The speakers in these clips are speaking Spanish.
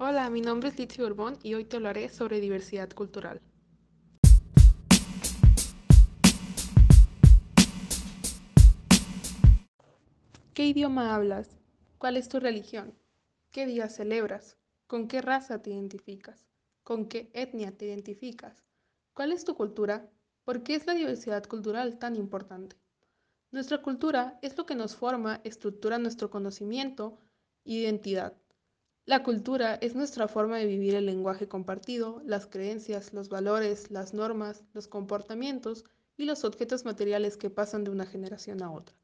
Hola, mi nombre es Litsi Urbón y hoy te hablaré sobre diversidad cultural. ¿Qué idioma hablas? ¿Cuál es tu religión? ¿Qué día celebras? ¿Con qué raza te identificas? ¿Con qué etnia te identificas? ¿Cuál es tu cultura? ¿Por qué es la diversidad cultural tan importante? Nuestra cultura es lo que nos forma, estructura nuestro conocimiento identidad. La cultura es nuestra forma de vivir el lenguaje compartido, las creencias, los valores, las normas, los comportamientos y los objetos materiales que pasan de una generación a otra.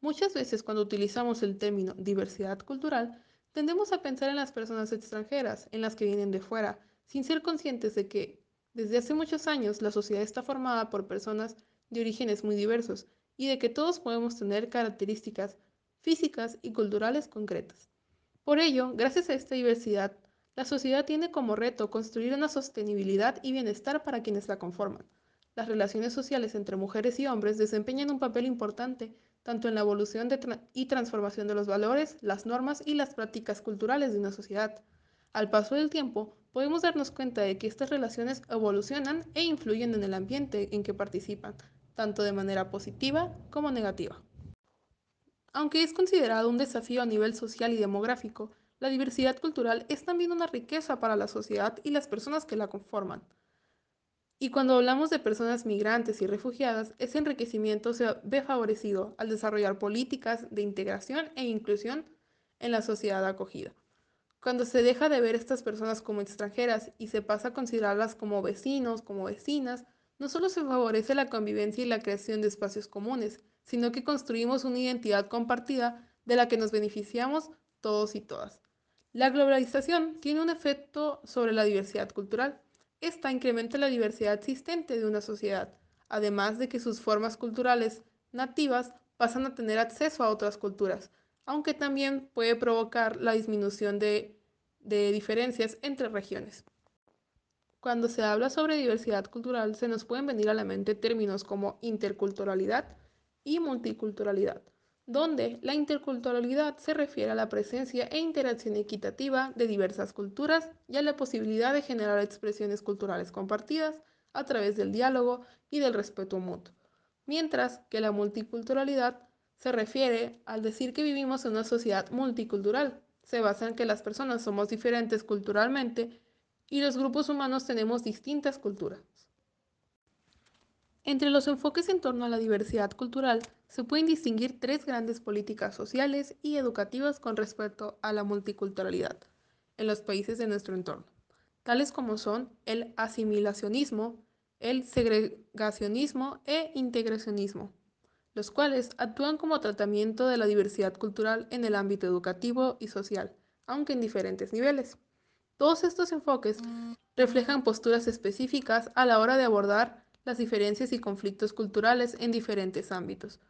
Muchas veces cuando utilizamos el término diversidad cultural, tendemos a pensar en las personas extranjeras, en las que vienen de fuera, sin ser conscientes de que desde hace muchos años la sociedad está formada por personas de orígenes muy diversos y de que todos podemos tener características físicas y culturales concretas. Por ello, gracias a esta diversidad, la sociedad tiene como reto construir una sostenibilidad y bienestar para quienes la conforman. Las relaciones sociales entre mujeres y hombres desempeñan un papel importante tanto en la evolución y transformación de los valores, las normas y las prácticas culturales de una sociedad. Al paso del tiempo, podemos darnos cuenta de que estas relaciones evolucionan e influyen en el ambiente en que participan, tanto de manera positiva como negativa. Aunque es considerado un desafío a nivel social y demográfico, la diversidad cultural es también una riqueza para la sociedad y las personas que la conforman. Y cuando hablamos de personas migrantes y refugiadas, ese enriquecimiento se ve favorecido al desarrollar políticas de integración e inclusión en la sociedad acogida. Cuando se deja de ver a estas personas como extranjeras y se pasa a considerarlas como vecinos, como vecinas, no solo se favorece la convivencia y la creación de espacios comunes, sino que construimos una identidad compartida de la que nos beneficiamos todos y todas. La globalización tiene un efecto sobre la diversidad cultural. Esta incrementa la diversidad existente de una sociedad, además de que sus formas culturales nativas pasan a tener acceso a otras culturas, aunque también puede provocar la disminución de, de diferencias entre regiones. Cuando se habla sobre diversidad cultural, se nos pueden venir a la mente términos como interculturalidad, y multiculturalidad, donde la interculturalidad se refiere a la presencia e interacción equitativa de diversas culturas y a la posibilidad de generar expresiones culturales compartidas a través del diálogo y del respeto mutuo, mientras que la multiculturalidad se refiere al decir que vivimos en una sociedad multicultural. Se basa en que las personas somos diferentes culturalmente y los grupos humanos tenemos distintas culturas. Entre los enfoques en torno a la diversidad cultural se pueden distinguir tres grandes políticas sociales y educativas con respecto a la multiculturalidad en los países de nuestro entorno, tales como son el asimilacionismo, el segregacionismo e integracionismo, los cuales actúan como tratamiento de la diversidad cultural en el ámbito educativo y social, aunque en diferentes niveles. Todos estos enfoques reflejan posturas específicas a la hora de abordar las diferencias y conflictos culturales en diferentes ámbitos.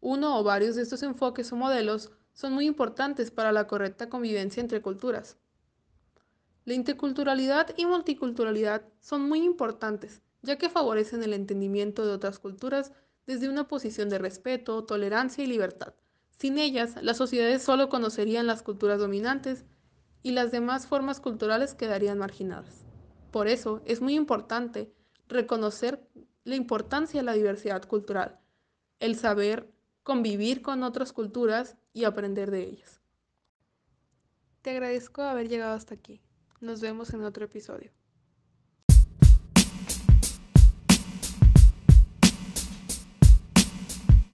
Uno o varios de estos enfoques o modelos son muy importantes para la correcta convivencia entre culturas. La interculturalidad y multiculturalidad son muy importantes, ya que favorecen el entendimiento de otras culturas desde una posición de respeto, tolerancia y libertad. Sin ellas, las sociedades solo conocerían las culturas dominantes y las demás formas culturales quedarían marginadas. Por eso es muy importante reconocer la importancia de la diversidad cultural, el saber convivir con otras culturas y aprender de ellas. Te agradezco haber llegado hasta aquí. Nos vemos en otro episodio.